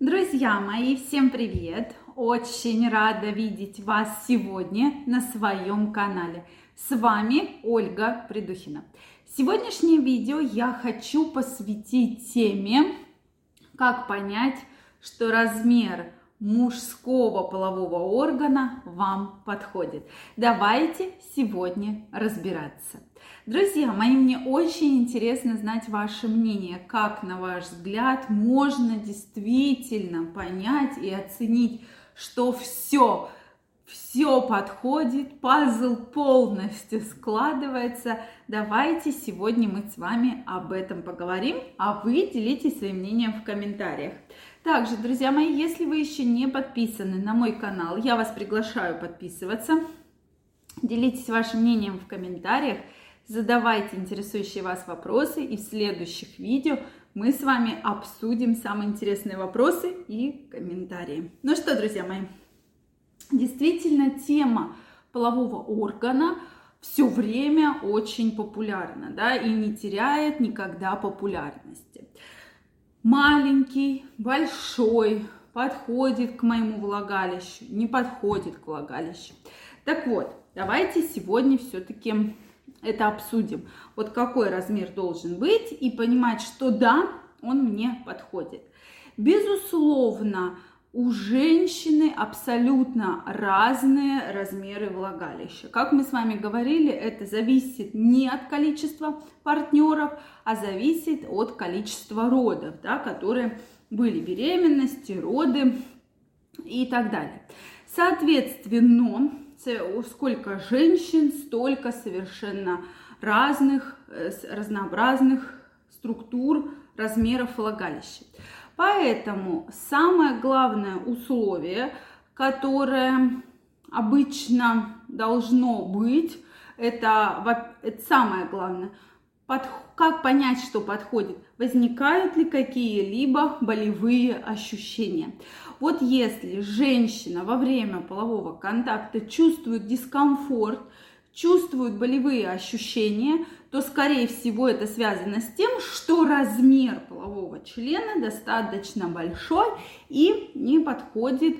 Друзья мои, всем привет! Очень рада видеть вас сегодня на своем канале. С вами Ольга Придухина. Сегодняшнее видео я хочу посвятить теме, как понять, что размер мужского полового органа вам подходит. Давайте сегодня разбираться. Друзья мои, мне очень интересно знать ваше мнение, как, на ваш взгляд, можно действительно понять и оценить, что все, все подходит, пазл полностью складывается. Давайте сегодня мы с вами об этом поговорим, а вы делитесь своим мнением в комментариях. Также, друзья мои, если вы еще не подписаны на мой канал, я вас приглашаю подписываться. Делитесь вашим мнением в комментариях, задавайте интересующие вас вопросы, и в следующих видео мы с вами обсудим самые интересные вопросы и комментарии. Ну что, друзья мои, действительно тема полового органа все время очень популярна, да, и не теряет никогда популярности маленький, большой, подходит к моему влагалищу, не подходит к влагалищу. Так вот, давайте сегодня все-таки это обсудим. Вот какой размер должен быть и понимать, что да, он мне подходит. Безусловно, у женщины абсолютно разные размеры влагалища. Как мы с вами говорили, это зависит не от количества партнеров, а зависит от количества родов, да, которые были беременности, роды и так далее. Соответственно, сколько женщин, столько совершенно разных, э, разнообразных структур, размеров влагалища. Поэтому самое главное условие, которое обычно должно быть, это, это самое главное, под, как понять, что подходит, возникают ли какие-либо болевые ощущения. Вот если женщина во время полового контакта чувствует дискомфорт, чувствуют болевые ощущения, то, скорее всего, это связано с тем, что размер полового члена достаточно большой и не подходит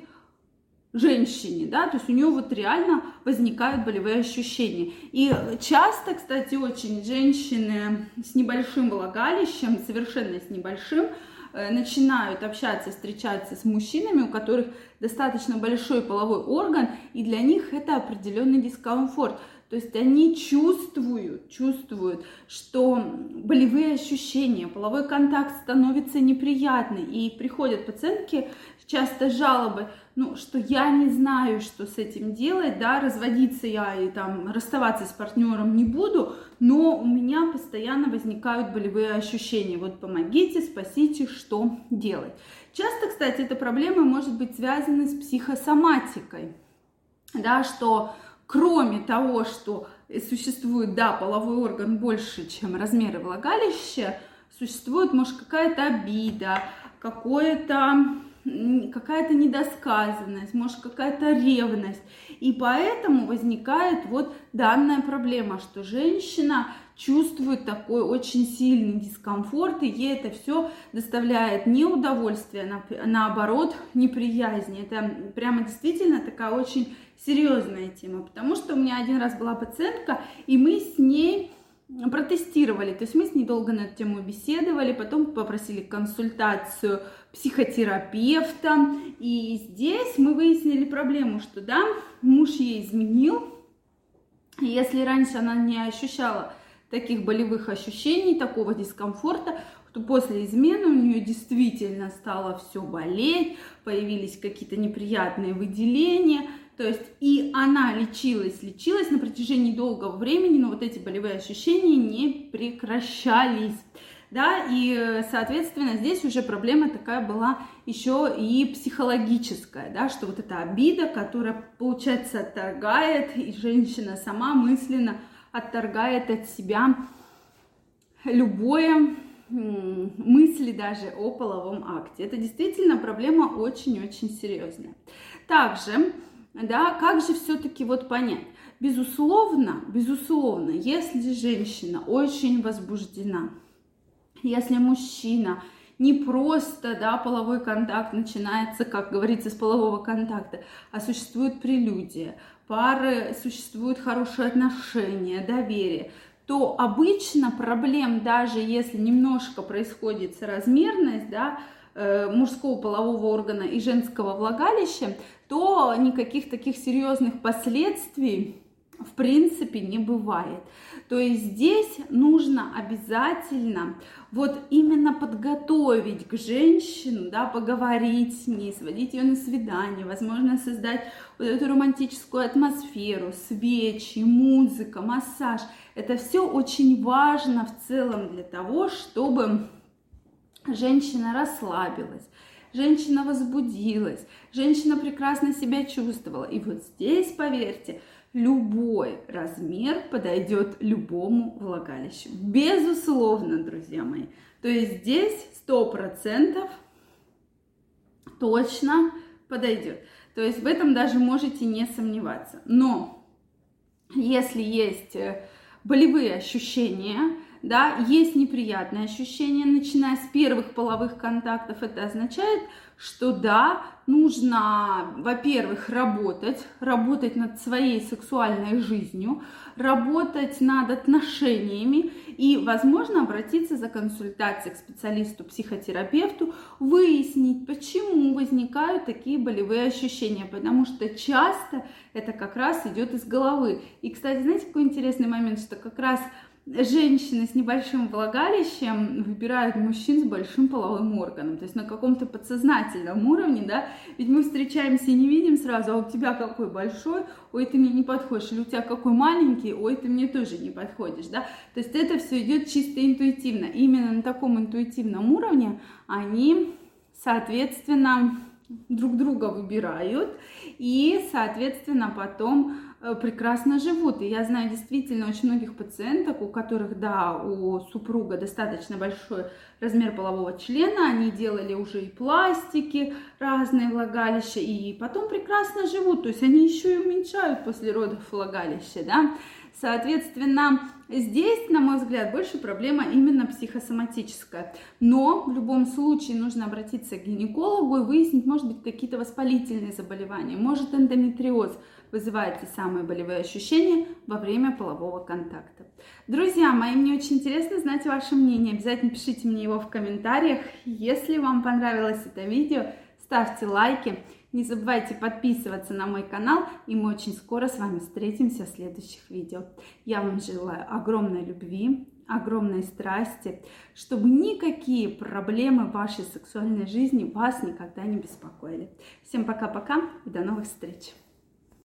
женщине, да, то есть у нее вот реально возникают болевые ощущения. И часто, кстати, очень женщины с небольшим влагалищем, совершенно с небольшим, э, начинают общаться, встречаться с мужчинами, у которых достаточно большой половой орган, и для них это определенный дискомфорт. То есть они чувствуют, чувствуют, что болевые ощущения, половой контакт становится неприятный. И приходят пациентки, часто жалобы, ну, что я не знаю, что с этим делать, да, разводиться я и там расставаться с партнером не буду, но у меня постоянно возникают болевые ощущения. Вот помогите, спасите, что делать. Часто, кстати, эта проблема может быть связана с психосоматикой, да, что кроме того, что существует, да, половой орган больше, чем размеры влагалища, существует, может, какая-то обида, какое-то какая-то недосказанность, может какая-то ревность. И поэтому возникает вот данная проблема, что женщина чувствует такой очень сильный дискомфорт, и ей это все доставляет не удовольствие, а наоборот неприязнь. Это прямо действительно такая очень серьезная тема, потому что у меня один раз была пациентка, и мы с ней протестировали, то есть мы с ней долго на эту тему беседовали, потом попросили консультацию психотерапевта, и здесь мы выяснили проблему, что да, муж ей изменил, если раньше она не ощущала таких болевых ощущений, такого дискомфорта, то после измены у нее действительно стало все болеть, появились какие-то неприятные выделения, то есть и она лечилась, лечилась на протяжении долгого времени, но вот эти болевые ощущения не прекращались. Да, и, соответственно, здесь уже проблема такая была еще и психологическая, да, что вот эта обида, которая, получается, отторгает, и женщина сама мысленно отторгает от себя любое мысли даже о половом акте. Это действительно проблема очень-очень серьезная. Также да, как же все-таки вот понять? Безусловно, безусловно, если женщина очень возбуждена, если мужчина не просто, да, половой контакт начинается, как говорится, с полового контакта, а существует прелюдия, пары существуют хорошие отношения, доверие, то обычно проблем, даже если немножко происходит соразмерность, да, э, мужского полового органа и женского влагалища, то никаких таких серьезных последствий в принципе не бывает. То есть здесь нужно обязательно вот именно подготовить к женщину, да, поговорить с ней, сводить ее на свидание, возможно, создать вот эту романтическую атмосферу, свечи, музыка, массаж. Это все очень важно в целом для того, чтобы женщина расслабилась, женщина возбудилась, женщина прекрасно себя чувствовала. И вот здесь, поверьте, любой размер подойдет любому влагалищу. Безусловно, друзья мои. То есть здесь сто процентов точно подойдет. То есть в этом даже можете не сомневаться. Но если есть э, болевые ощущения, да, есть неприятные ощущения, начиная с первых половых контактов, это означает, что да, нужно, во-первых, работать, работать над своей сексуальной жизнью, работать над отношениями и, возможно, обратиться за консультацией к специалисту-психотерапевту, выяснить, почему возникают такие болевые ощущения, потому что часто это как раз идет из головы. И, кстати, знаете, какой интересный момент, что как раз женщины с небольшим влагалищем выбирают мужчин с большим половым органом, то есть на каком-то подсознательном уровне, да, ведь мы встречаемся и не видим сразу, а у тебя какой большой, ой, ты мне не подходишь, или у тебя какой маленький, ой, ты мне тоже не подходишь, да, то есть это все идет чисто интуитивно, именно на таком интуитивном уровне они, соответственно, друг друга выбирают и, соответственно, потом прекрасно живут. И я знаю действительно очень многих пациенток, у которых, да, у супруга достаточно большой размер полового члена, они делали уже и пластики, разные влагалища, и потом прекрасно живут. То есть они еще и уменьшают после родов влагалище, да. Соответственно, здесь, на мой взгляд, больше проблема именно психосоматическая. Но в любом случае нужно обратиться к гинекологу и выяснить, может быть, какие-то воспалительные заболевания, может эндометриоз вызывает те самые болевые ощущения во время полового контакта. Друзья мои, мне очень интересно знать ваше мнение. Обязательно пишите мне его в комментариях. Если вам понравилось это видео, ставьте лайки. Не забывайте подписываться на мой канал, и мы очень скоро с вами встретимся в следующих видео. Я вам желаю огромной любви, огромной страсти, чтобы никакие проблемы в вашей сексуальной жизни вас никогда не беспокоили. Всем пока-пока и до новых встреч!